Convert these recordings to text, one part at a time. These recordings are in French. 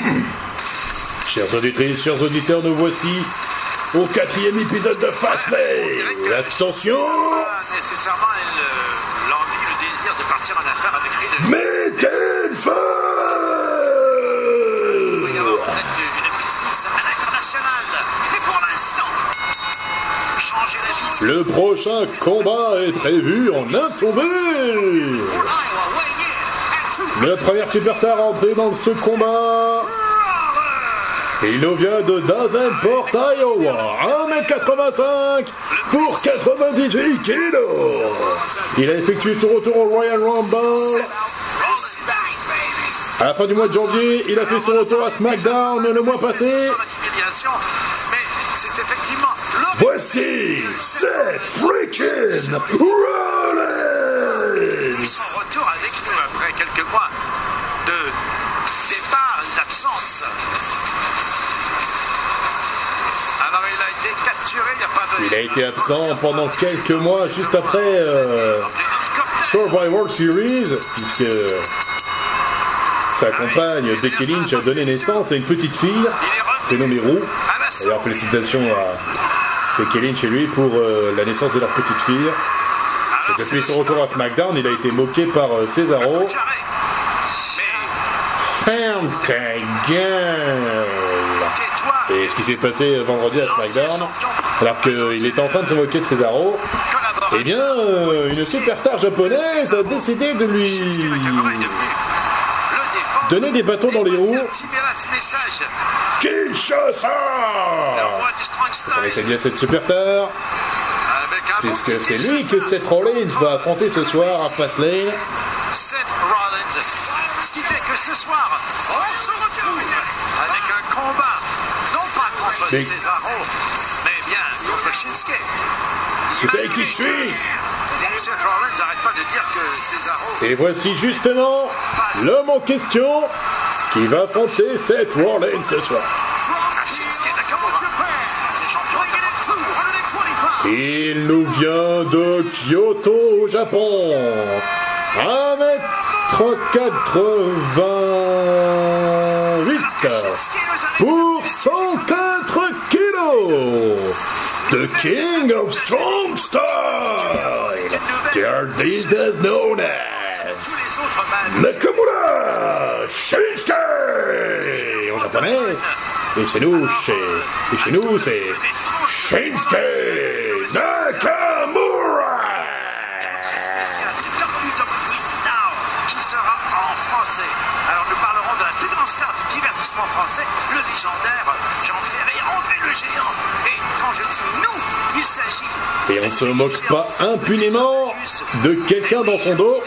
Chers auditrices, chers auditeurs, nous voici au quatrième épisode de Fastlane. Attention Pas nécessairement le- l'envie, le désir de partir en affaires avec lui. De... Mettez le feu Il va y avoir peut-être une business internationale. Mais pour l'instant, changer la vie. Le prochain combat est prévu en Intombé La première superstar à entrer dans ce combat il nous vient de Davenport, Iowa, 1m85 pour 98 kg. Il a effectué son retour au Royal Rumble. À la fin du mois de janvier, il a fait son retour à SmackDown le mois passé. Voici Seth freaking il a été absent pendant quelques mois juste après euh, Survivor Series, puisque sa compagne Becky Lynch a donné naissance à une petite fille prénommée Roux. D'ailleurs, félicitations à Becky Lynch et lui pour euh, la naissance de leur petite fille. Et depuis son retour à SmackDown, il a été moqué par euh, Cesaro. Ferme ta gueule Et ce qui s'est passé vendredi à SmackDown, alors qu'il était en train de se moquer de Cesaro, eh bien, euh, une superstar japonaise a décidé de lui donner des bâtons dans les roues. Kinshasa Vous connaissez bien cette superstar, puisque c'est lui que Seth Rollins va affronter ce soir à Fastlane. Mais- bien contre Shinsuke. Vous savez qui je suis? Et voici justement l'homme en question qui va affronter Seth Rollins ce soir. C'est de Il nous vient de Kyoto au Japon. 1m88 pour 104 kilos. The King of Strong Style. They are these days known as. Nakamura Shinsuke en japonais. Et chez nous, chez, et chez nous, c'est Shinsuke Nakamura. Géant. Et quand je dis nous, il s'agit Et on se moque pas impunément de quelqu'un dans son dos.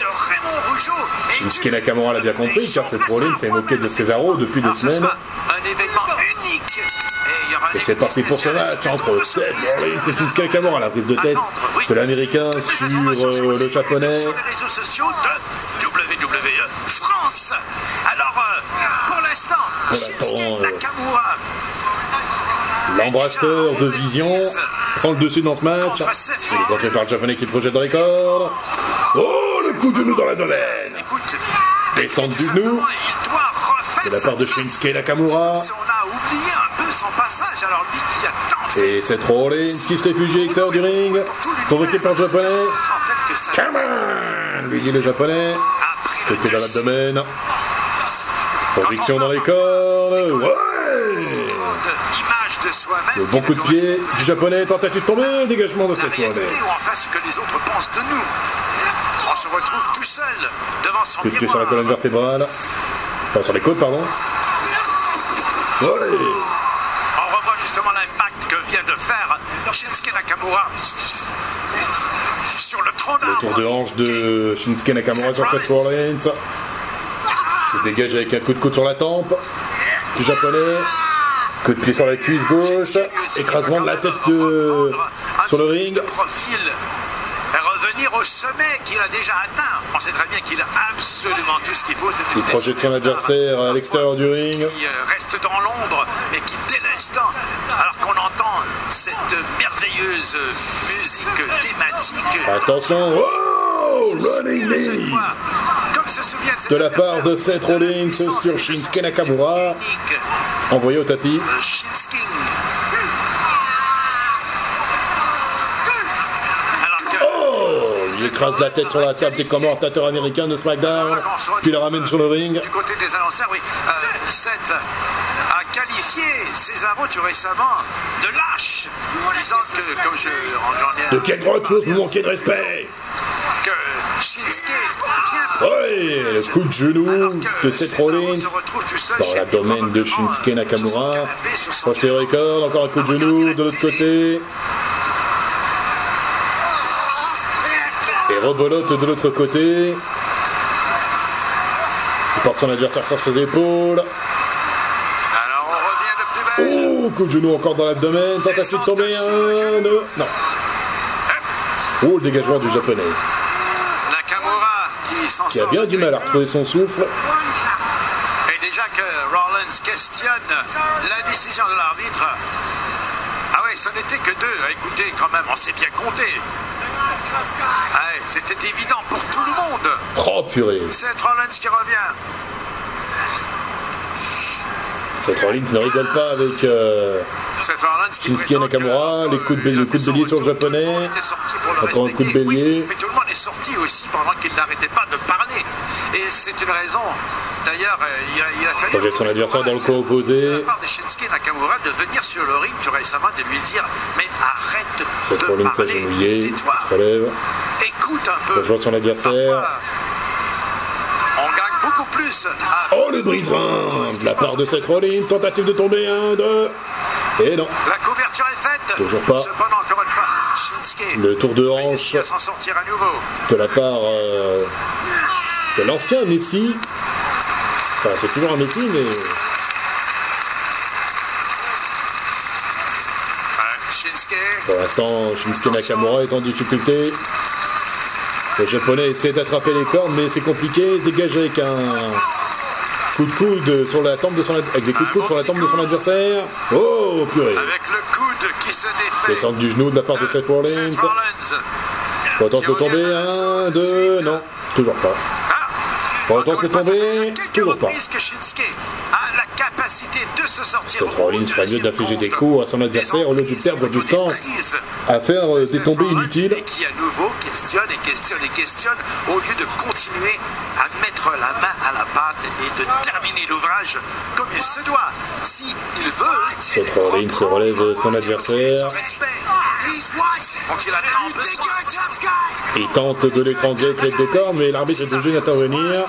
Shinsuke Nakamura l'a bien compris, car cette Rollins s'est moqué de Cesaro depuis deux Alors, ce semaines. Et c'est parti pour ce match entre Seth Rollins et Shinsuke Nakamura, la prise de tête de l'américain sur euh, le japonais. Sur les réseaux sociaux de WWE France. Alors, euh, pour l'instant, Shinsuke Nakamura L'embrasseur de Vision prend le dessus dans ce match. Il est contré par le japonais qui projette dans les cordes. Oh, le coup de genou dans la domaine. Descente du genou de la part de Shinsuke Nakamura. Et Seth Rollins qui se réfugie à du ring, convoqué par le japonais. Come on, lui dit le japonais. Côté dans l'abdomen. Conviction dans les cordes. Ouais. Le bon coup de pied du japonais, tentative de tomber, dégagement de La Seth réalité Rollins. ou enfin ce que les autres pensent de nous. On se retrouve tout seul devant son Coup de pied sur la colonne vertébrale. Enfin, sur les côtes, pardon. Ouais On revoit justement l'impact que vient de faire Shinsuke Nakamura sur le tronc Le tour de d'arbre. hanche de Shinsuke Nakamura sur Seth Rollins. Qui se dégage avec un coup de coude sur la tempe. Du japonais. Coup de pied sur la cuisse gauche. Écrasement de la tête de... sur le ring. Et revenir au sommet qu'il a déjà atteint. On sait très bien qu'il a absolument tout ce qu'il faut. Il projette son adversaire à l'extérieur du ring. qui euh, reste dans l'ombre, mais qui dès l'instant, alors qu'on entend cette merveilleuse musique thématique, Attention. Oh Running knee de la part de. Seth Rollins sur et Shinsuke Nakamura. Envoyé au tapis. Oh Il écrase la tête sur la table des commentateurs américains de SmackDown, puis le ramène sur le ring. Du côté des annonceurs, oui, euh, Seth a qualifié Cesaro tout récemment de lâche, disant que, comme je ai De quel droit tu oses nous manquer de respect coup de genou de Seth Rollins dans l'abdomen de Shinsuke probablement, Nakamura. Proche les records, encore un coup de genou de l'autre côté. Et rebolote de l'autre côté. Il porte son adversaire sur ses épaules. Oh, coup de genou encore dans l'abdomen. Tentative de tomber. Un, deux. Non. Oh, le dégagement du japonais. Qui a bien du mal à retrouver son souffle. Et déjà que Rollins questionne la décision de l'arbitre. Ah ouais, ce n'était que deux. Écoutez, quand même, on s'est bien compté. Ouais, c'était évident pour tout le monde. Oh, purée. Seth Rollins qui revient. Seth Rollins ne rigole pas avec euh, Shinsuke Nakamura, les coups de le coup de bélier sur le japonais. Encore un coup de bélier. Oui, mais tout le monde est sorti aussi pendant qu'il n'arrêtait pas de parler. Et c'est une raison. D'ailleurs, euh, il a, il a fallu. Projette son adversaire dans le coin opposé. De la part de Shinsuke Nakamura de venir sur le ring tout récemment, de lui dire Mais arrête Seth de Rollins parler. Tais-toi. se relève, Écoute un peu. rejoint son adversaire. Parfois, on gagne beaucoup plus. à- Oh, le brise-rein de la part de Seth Rollins. Tentative de tomber. Un, deux. Et non. La couverture est faite. Toujours pas. Cependant, encore une fois, Le tour de hanche de la part euh, de l'ancien Messi. Enfin, c'est toujours un Messi, mais Shinsuke. pour l'instant, Shinsuke Nakamura est en difficulté. Le japonais essaie d'attraper les cordes, mais c'est compliqué. Il se dégage avec un coup de coude sur la tempe de son avec des coups de coude sur la tempe de son adversaire. Oh purée! Avec le coude qui se défait. Descente du genou de la part de Seth Rollins. Pour tenter de tomber. Un, deux, non, toujours pas. Ah, tenter une de tomber, toujours pas. Capacité de se sortir au ferait mieux d'infliger des coups à son adversaire au lieu de perdre du temps à faire euh, des tombées inutiles. Et qui à nouveau questionne et questionne et questionne au lieu de continuer à mettre la main à la pâte et de terminer l'ouvrage comme il se doit. Si il veut. Seth Rollins se relève son adversaire. Il. Il tente de l'étrangler avec des cordes, mais l'arbitre est obligé d'intervenir.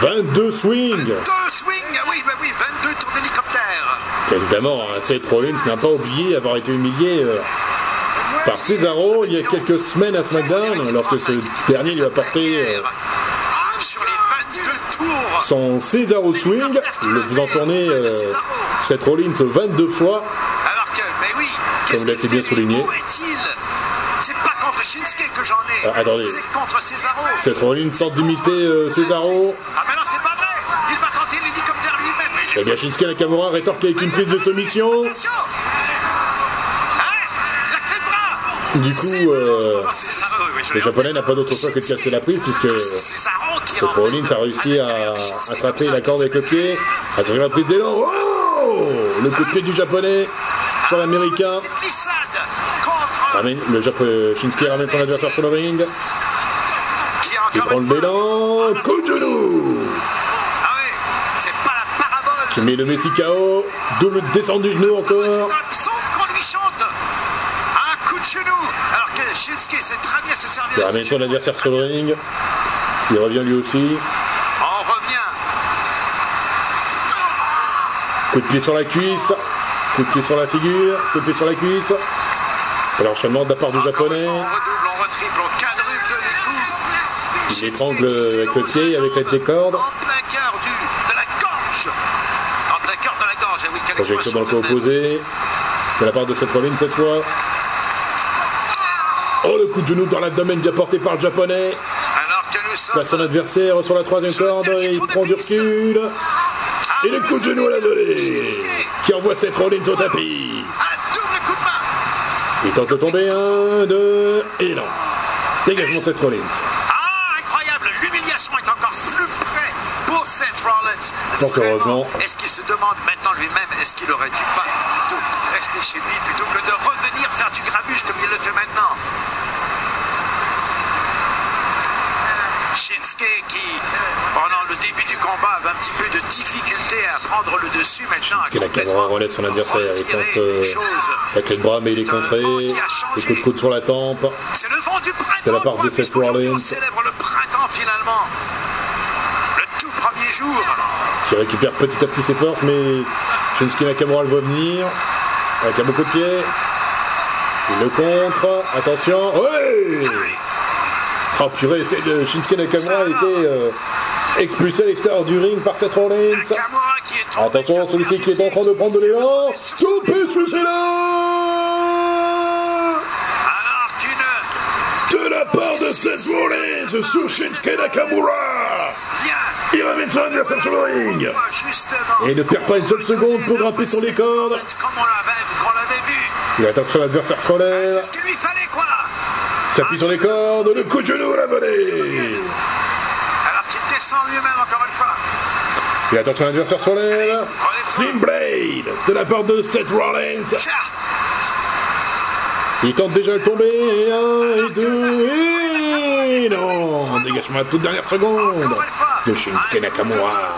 22 swings Deux swings, ah oui, bah oui, 22 tours d'hélicoptère. Évidemment, hein, Seth Rollins n'a pas oublié avoir été humilié euh, par Cesaro il y a quelques semaines à SmackDown, lorsque ce dernier lui a porté euh, 22 son Cesaro Swing, le faisant tourner euh, Seth Rollins 22 fois. Alors que, mais oui, Comme vous l'avez bien souligné. Que j'en ai. Ah, attendez. C'est contre Rollins tente d'imiter euh, Cesaro. Ah, mais non, c'est pas vrai. Il va tenter l'hélicoptère lui-même. Eh bien, Shinsuke Nakamura rétorque avec une prise de soumission. Du coup, euh, le japonais n'a pas d'autre choix que de casser la prise, puisque Seth Rollins a réussi à attraper la corde avec le pied, à tirer la prise d'élan. Oh le coup de pied du japonais sur l'américain. Ramène- le japonais Shinsuke ramène son adversaire sur le ring. Il prend le bélan. Coup de genou Ah oui, c'est pas la parabole. Qui met le Messi KO. Double descente du genou encore. Il ramène son adversaire sur le ring. Il revient lui aussi. On revient. Coup de pied sur la cuisse. Coup de pied sur la figure. Coup de pied sur la cuisse. Et l'enchaînement de la part du japonais. Il l'étrangle avec le pied, avec l'aide des cordes. Projection dans le coin opposé. De la part de Seth Rollins cette fois. Oh, le coup de genou dans l'abdomen bien porté par le japonais. Alors Place son adversaire sur la troisième corde et il prend du recul. Et le coup de genou à la volée qui envoie Seth Rollins au tapis. Il tente de tomber, un, deux, et non. Dégagement de Seth Rollins. Ah, incroyable. L'humiliation est encore plus près pour Seth Rollins. Fort heureusement. Est-ce qu'il se demande maintenant lui-même, est-ce qu'il aurait dû pas plutôt rester chez lui plutôt que de revenir faire du grabuge comme il le fait maintenant? Shinsuke qui, pendant le début du combat, avait un petit peu de difficulté à prendre le dessus maintenant. Shinsuke Nakamura relève son adversaire et tente euh, la clé de bras, mais il est contré. Les coups de coude sur la tempe. C'est le vent du printemps. De la part de Seth Rollins. Célèbre le printemps finalement. Le tout premier jour. qui récupère petit à petit ses forces, mais Shinsuke Nakamura le voit venir, avec un beau coup de pied. Il le contre, attention, ouais Oh purée, de Shinsuke Nakamura a été euh, expulsé à l'extérieur du ring par Seth Rollins. Attention, celui-ci qui est en train de prendre de l'élan. Toupé qu'une De la part de Seth Rollins sur Shinsuke Nakamura. Il ramène son adversaire sur le ring. Et ne perd pas une seule seconde pour grimper sur les cordes. Il attend que son adversaire se relève. C'est ce qu'il lui fallait quoi. S'appuie sur les cordes, le coup de genou volée. Alors qu'il descend lui-même encore une fois. Il attend son adversaire se relève. Slim Blade de la part de Seth Rollins. Il tente déjà de tomber. Et un, et deux, et non. Dégagement à toute dernière seconde de Shinsuke Nakamura.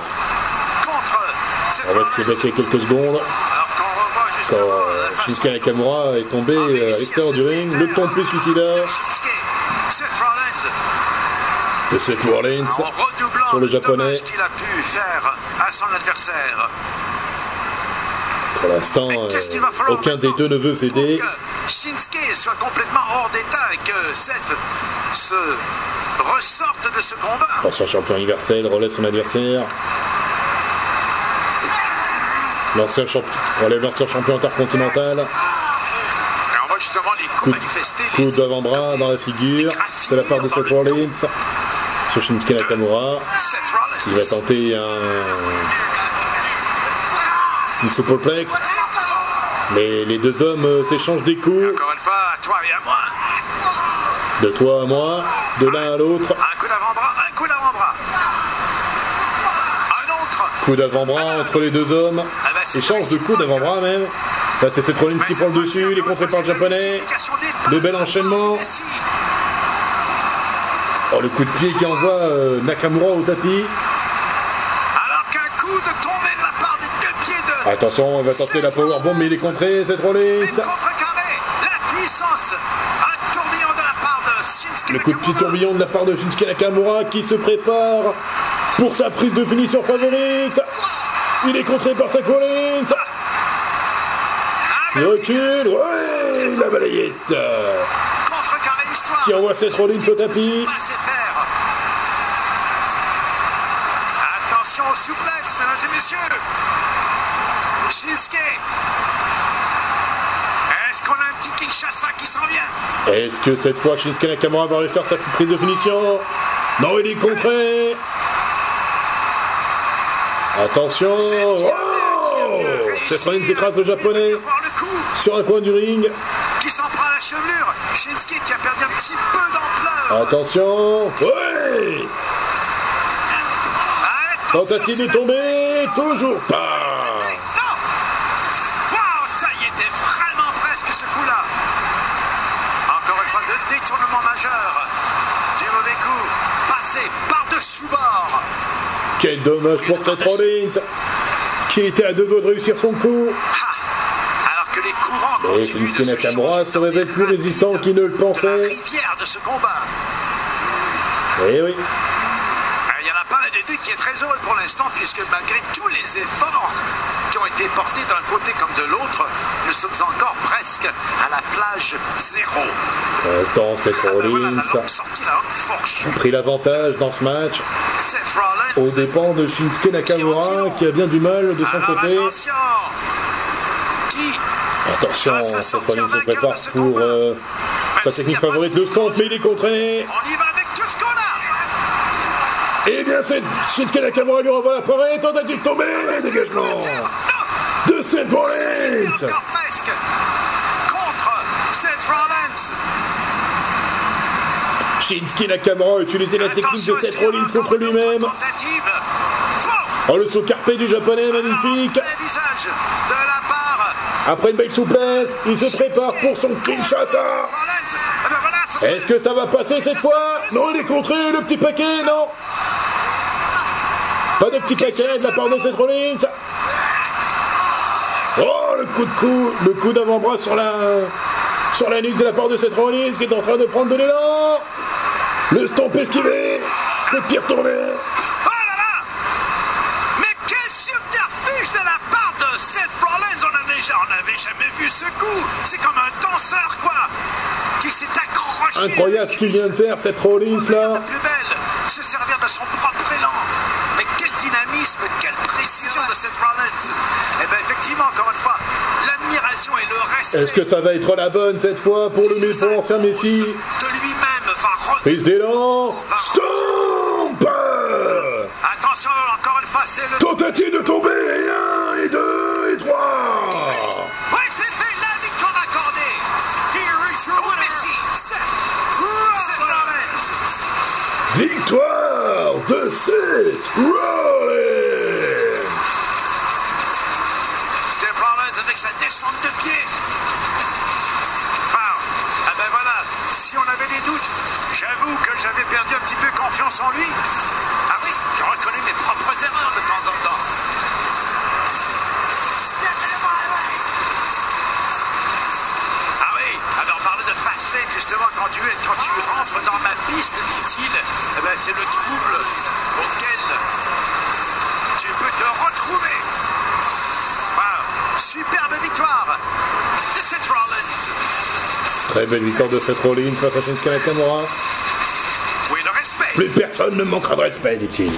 On voit ce qui s'est Rollins. passé il y a quelques secondes. Alors qu'on revoit Quand Shinsuke Nakamura est tombé euh, à l'extérieur du ring, le tombé suicidaire de Seth Rollins. Sur le japonais. qu'il a pu faire à son adversaire. Pour l'instant, euh, aucun des deux ne veut céder. Shinsuke soit complètement hors d'état et que Seth se ressorte de ce combat. Ancien champion universel relève son adversaire. L'ancien champion l'ancien champion intercontinental. Et on voit justement les coups Coup, coup d'avant-bras dans la figure de la part de Seth Rollins sur Shinsuke Nakamura. Il va tenter un une superplex. Mais les deux hommes euh, s'échangent des coups Encore une fois, toi et à moi. de toi à moi, de l'un à l'autre. Un coup d'avant-bras, un coup d'avant-bras. Un autre. Coup d'avant-bras entre les deux hommes. C'est Échange de coups d'avant-bras même. Là c'est Rollins qui prend le dessus, il est contré par le japonais. Le bel enchaînement. Oh, le coup de pied qui envoie euh, Nakamura au tapis. Alors qu'un coup de tombée de la part des deux pieds de... Attention, il va tenter la powerbomb, mais il est contré, Seth Rollins. Mais contrecarré, la puissance, un tourbillon de la part de Shinsuke Le coup de Nakamura. tourbillon de la part de Shinsuke Nakamura qui se prépare pour sa prise de finition favorite. Il est contré par. Ah, Il recule, ouais, la balayette qui envoie Seth Rollins au tapis. Attention aux souplesses, mesdames et messieurs. Shinsuke. Est-ce qu'on a un petit Kinshasa qui s'en vient? Est-ce que cette fois Shinsuke Nakamura va réussir sa prise de finition? Non, il est contré. Attention. Oh Seth Rollins écrase le japonais sur un coin du ring. qui s'en prend à la chevelure. Shinsuke qui a perdu un petit peu d'ampleur. Attention. Ouais Tentative de tomber, toujours pas. Non Wow, ça y était vraiment presque ce coup-là. Encore une fois, le détournement majeur du mauvais coup. Passé par-dessus bord. Quel dommage pour Seth Rollins qui était à deux doigts de réussir son coup. Ha Alors que les courants Et Shinsuke de Nakamura se révèle plus résistant qu'il ne le de la pensait. rivière de ce combat. Eh oui. Euh, Il n'y en a pas un des deux qui est très heureux pour l'instant, puisque malgré tous les efforts qui ont été portés d'un côté comme de l'autre, nous sommes encore presque à la plage zéro. Pour l'instant, Seth Rollins la la a pris l'avantage dans ce match. Aux dépens de Shinsuke Nakamura qui a bien du mal de son côté. attention. Seth Rollins se prépare pour euh, sa technique favorite, le stomp, mais il est contré. A. Eh bien, c'est Shinsuke Nakamura lui renvoie l'appareil, tentative de tomber, dégagement de Seth Rollins Encore presque. Contre Seth Rollins. Shinsuke Nakamura a utilisé la technique de Seth Rollins contre lui-même. Oh, le saut carpé du japonais, magnifique Après une belle souplesse, il se prépare pour son Kinshasa. Eh ben Est-ce que ça va passer cette fois Non, il est contré, le petit paquet, non Pas de petit paquet de la part de Seth Rollins Oh, le coup de cou, le coup d'avant-bras sur la, sur la nuque de la part de Seth Rollins qui est en train de prendre de l'élan. Le stomp esquivé. Le pire tourné. Oh là là. Mais quel subterfuge de la part de Seth Rollins. On n'avait jamais vu ce coup. C'est comme un danseur, quoi Qui s'est accroché. Incroyable ce qu'il vient de faire, Seth Rollins, là. La plus belle. Se servir de son propre élan. Mais quel dynamisme, quelle précision de Seth Rollins. Eh bien, effectivement, encore une fois, l'admiration et le respect Est-ce que ça va être la bonne cette fois pour le pour l'ancien Messi de lui-même va Prise d'élan Stomp Attention, encore une fois, c'est le... Tentative de tomber, et un, et deux, et trois. Ouais, c'est fait, la victoire accordée. Here is your winner, Messi Seth, Victoire de Seth de pied. Wow. Ah ben voilà, si on avait des doutes, j'avoue que j'avais perdu un petit peu confiance en lui. Ah oui, je reconnais mes propres erreurs de temps en temps. Ah oui, alors parlait de fast justement quand tu, es, quand tu rentres dans ma piste, dit-il, eh ben, c'est le trouble auquel tu peux te retrouver. Superbe victoire de Seth Rollins. Très belle victoire de Seth Rollins face à Shinsuke Nakamura. Oui, le respect. Plus personne ne manquera de respect, dit-il.